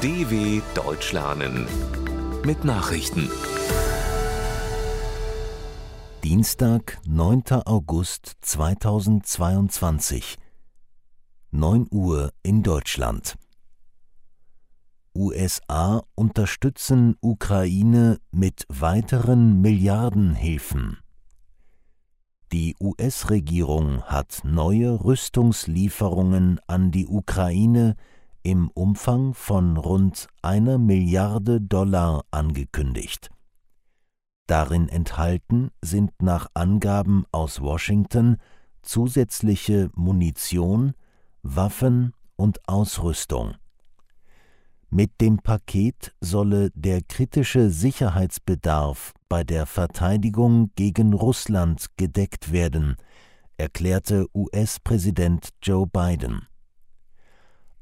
DW Deutsch lernen mit Nachrichten. Dienstag, 9. August 2022, 9 Uhr in Deutschland. USA unterstützen Ukraine mit weiteren Milliardenhilfen. Die US-Regierung hat neue Rüstungslieferungen an die Ukraine im Umfang von rund einer Milliarde Dollar angekündigt. Darin enthalten sind nach Angaben aus Washington zusätzliche Munition, Waffen und Ausrüstung. Mit dem Paket solle der kritische Sicherheitsbedarf bei der Verteidigung gegen Russland gedeckt werden, erklärte US-Präsident Joe Biden.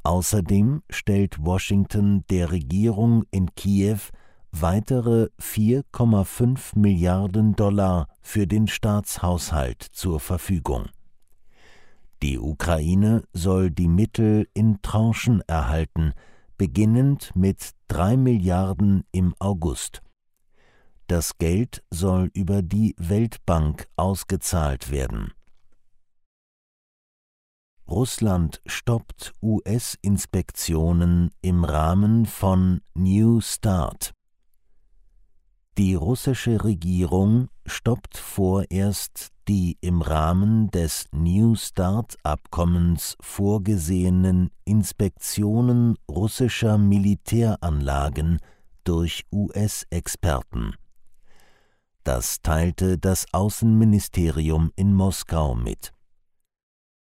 Außerdem stellt Washington der Regierung in Kiew weitere 4,5 Milliarden Dollar für den Staatshaushalt zur Verfügung. Die Ukraine soll die Mittel in Tranchen erhalten, beginnend mit 3 Milliarden im August. Das Geld soll über die Weltbank ausgezahlt werden. Russland stoppt US-Inspektionen im Rahmen von New Start. Die russische Regierung stoppt vorerst die im Rahmen des New Start-Abkommens vorgesehenen Inspektionen russischer Militäranlagen durch US-Experten. Das teilte das Außenministerium in Moskau mit.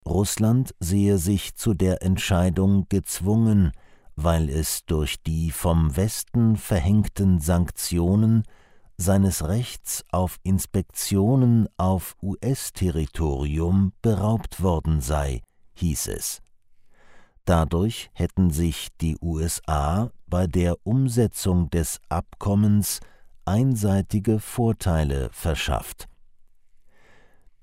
Russland sehe sich zu der Entscheidung gezwungen, weil es durch die vom Westen verhängten Sanktionen seines Rechts auf Inspektionen auf US-Territorium beraubt worden sei, hieß es. Dadurch hätten sich die USA bei der Umsetzung des Abkommens einseitige Vorteile verschafft.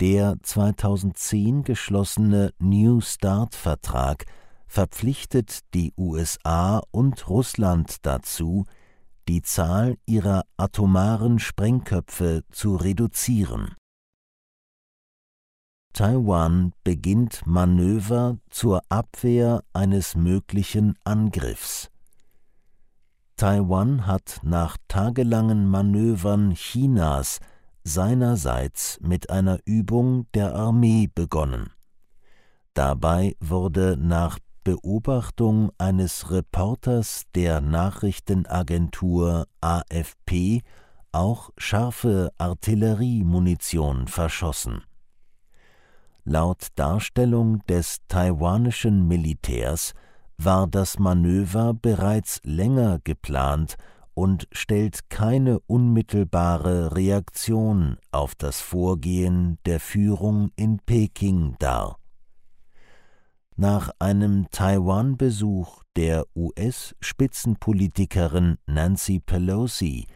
Der 2010 geschlossene New Start-Vertrag verpflichtet die USA und Russland dazu, die Zahl ihrer atomaren Sprengköpfe zu reduzieren. Taiwan beginnt Manöver zur Abwehr eines möglichen Angriffs. Taiwan hat nach tagelangen Manövern Chinas seinerseits mit einer Übung der Armee begonnen. Dabei wurde nach Beobachtung eines Reporters der Nachrichtenagentur AFP auch scharfe Artilleriemunition verschossen. Laut Darstellung des taiwanischen Militärs war das Manöver bereits länger geplant und stellt keine unmittelbare Reaktion auf das Vorgehen der Führung in Peking dar. Nach einem Taiwan-Besuch der US-Spitzenpolitikerin Nancy Pelosi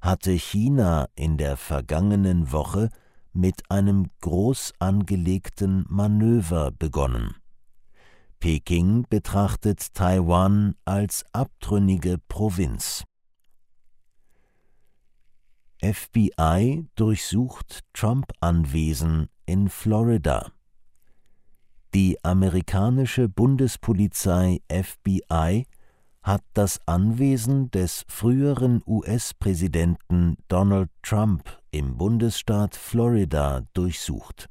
hatte China in der vergangenen Woche mit einem groß angelegten Manöver begonnen. Peking betrachtet Taiwan als abtrünnige Provinz. FBI durchsucht Trump-Anwesen in Florida. Die amerikanische Bundespolizei FBI hat das Anwesen des früheren US-Präsidenten Donald Trump im Bundesstaat Florida durchsucht.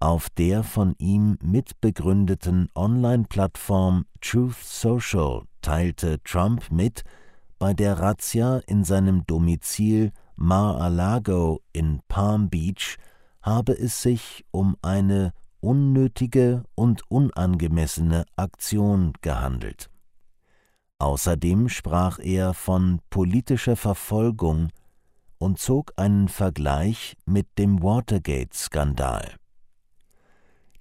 Auf der von ihm mitbegründeten Online-Plattform Truth Social teilte Trump mit, bei der Razzia in seinem Domizil Mar-a-Lago in Palm Beach habe es sich um eine unnötige und unangemessene Aktion gehandelt. Außerdem sprach er von politischer Verfolgung und zog einen Vergleich mit dem Watergate-Skandal.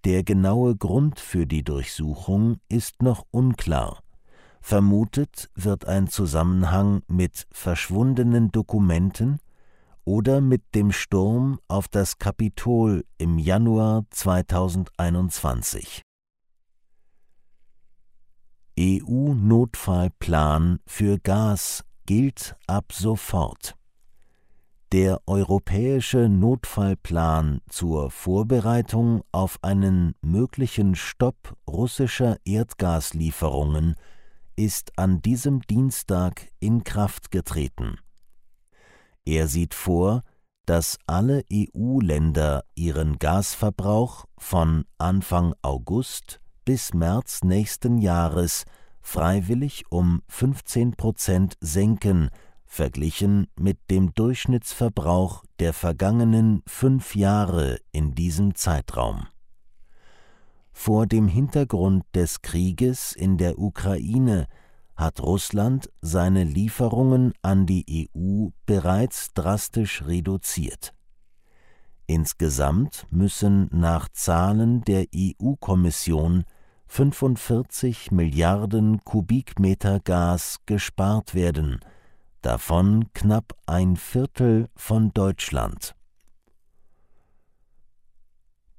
Der genaue Grund für die Durchsuchung ist noch unklar, Vermutet wird ein Zusammenhang mit verschwundenen Dokumenten oder mit dem Sturm auf das Kapitol im Januar 2021. EU-Notfallplan für Gas gilt ab sofort. Der europäische Notfallplan zur Vorbereitung auf einen möglichen Stopp russischer Erdgaslieferungen ist an diesem Dienstag in Kraft getreten. Er sieht vor, dass alle EU-Länder ihren Gasverbrauch von Anfang August bis März nächsten Jahres freiwillig um 15 Prozent senken, verglichen mit dem Durchschnittsverbrauch der vergangenen fünf Jahre in diesem Zeitraum. Vor dem Hintergrund des Krieges in der Ukraine hat Russland seine Lieferungen an die EU bereits drastisch reduziert. Insgesamt müssen nach Zahlen der EU-Kommission 45 Milliarden Kubikmeter Gas gespart werden, davon knapp ein Viertel von Deutschland.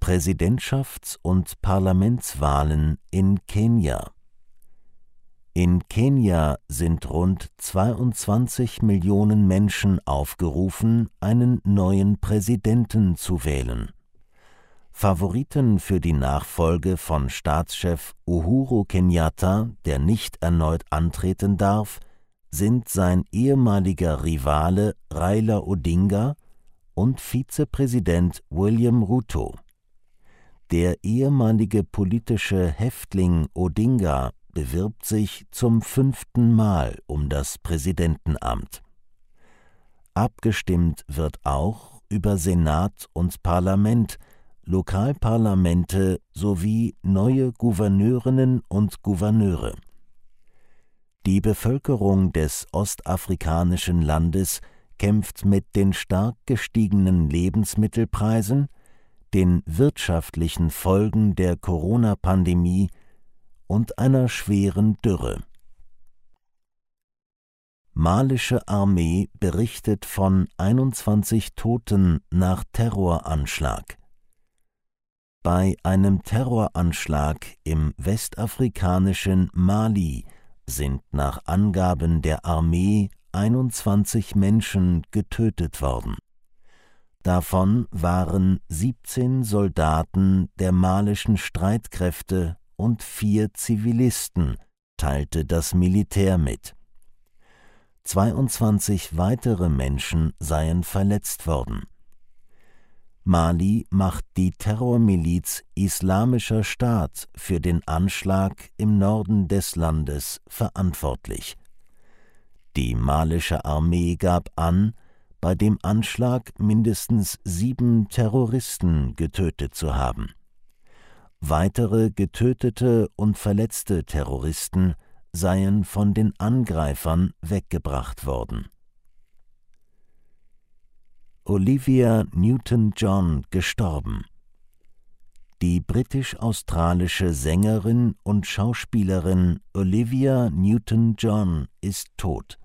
Präsidentschafts- und Parlamentswahlen in Kenia In Kenia sind rund 22 Millionen Menschen aufgerufen, einen neuen Präsidenten zu wählen. Favoriten für die Nachfolge von Staatschef Uhuru Kenyatta, der nicht erneut antreten darf, sind sein ehemaliger Rivale Raila Odinga und Vizepräsident William Ruto. Der ehemalige politische Häftling Odinga bewirbt sich zum fünften Mal um das Präsidentenamt. Abgestimmt wird auch über Senat und Parlament, Lokalparlamente sowie neue Gouverneurinnen und Gouverneure. Die Bevölkerung des ostafrikanischen Landes kämpft mit den stark gestiegenen Lebensmittelpreisen, den wirtschaftlichen Folgen der Corona-Pandemie und einer schweren Dürre. Malische Armee berichtet von 21 Toten nach Terroranschlag. Bei einem Terroranschlag im westafrikanischen Mali sind nach Angaben der Armee 21 Menschen getötet worden. Davon waren 17 Soldaten der malischen Streitkräfte und vier Zivilisten, teilte das Militär mit. 22 weitere Menschen seien verletzt worden. Mali macht die Terrormiliz Islamischer Staat für den Anschlag im Norden des Landes verantwortlich. Die malische Armee gab an, bei dem Anschlag mindestens sieben Terroristen getötet zu haben. Weitere getötete und verletzte Terroristen seien von den Angreifern weggebracht worden. Olivia Newton-John gestorben. Die britisch-australische Sängerin und Schauspielerin Olivia Newton-John ist tot.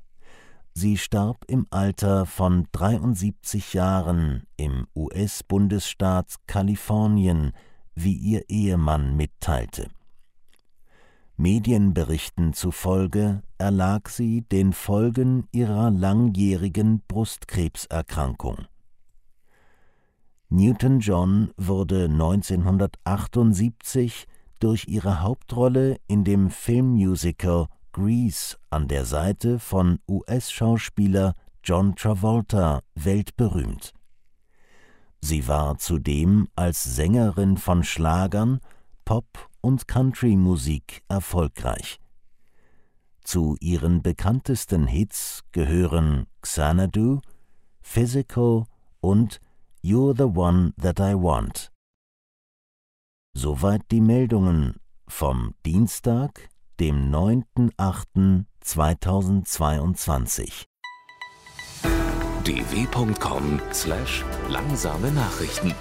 Sie starb im Alter von 73 Jahren im US-Bundesstaat Kalifornien, wie ihr Ehemann mitteilte. Medienberichten zufolge erlag sie den Folgen ihrer langjährigen Brustkrebserkrankung. Newton-John wurde 1978 durch ihre Hauptrolle in dem Filmmusical Grease an der Seite von US-Schauspieler John Travolta weltberühmt. Sie war zudem als Sängerin von Schlagern, Pop- und Country-Musik erfolgreich. Zu ihren bekanntesten Hits gehören Xanadu, Physical und You're the One That I Want. Soweit die Meldungen vom Dienstag, dem 9.8.2022. dw.com/langsame Nachrichten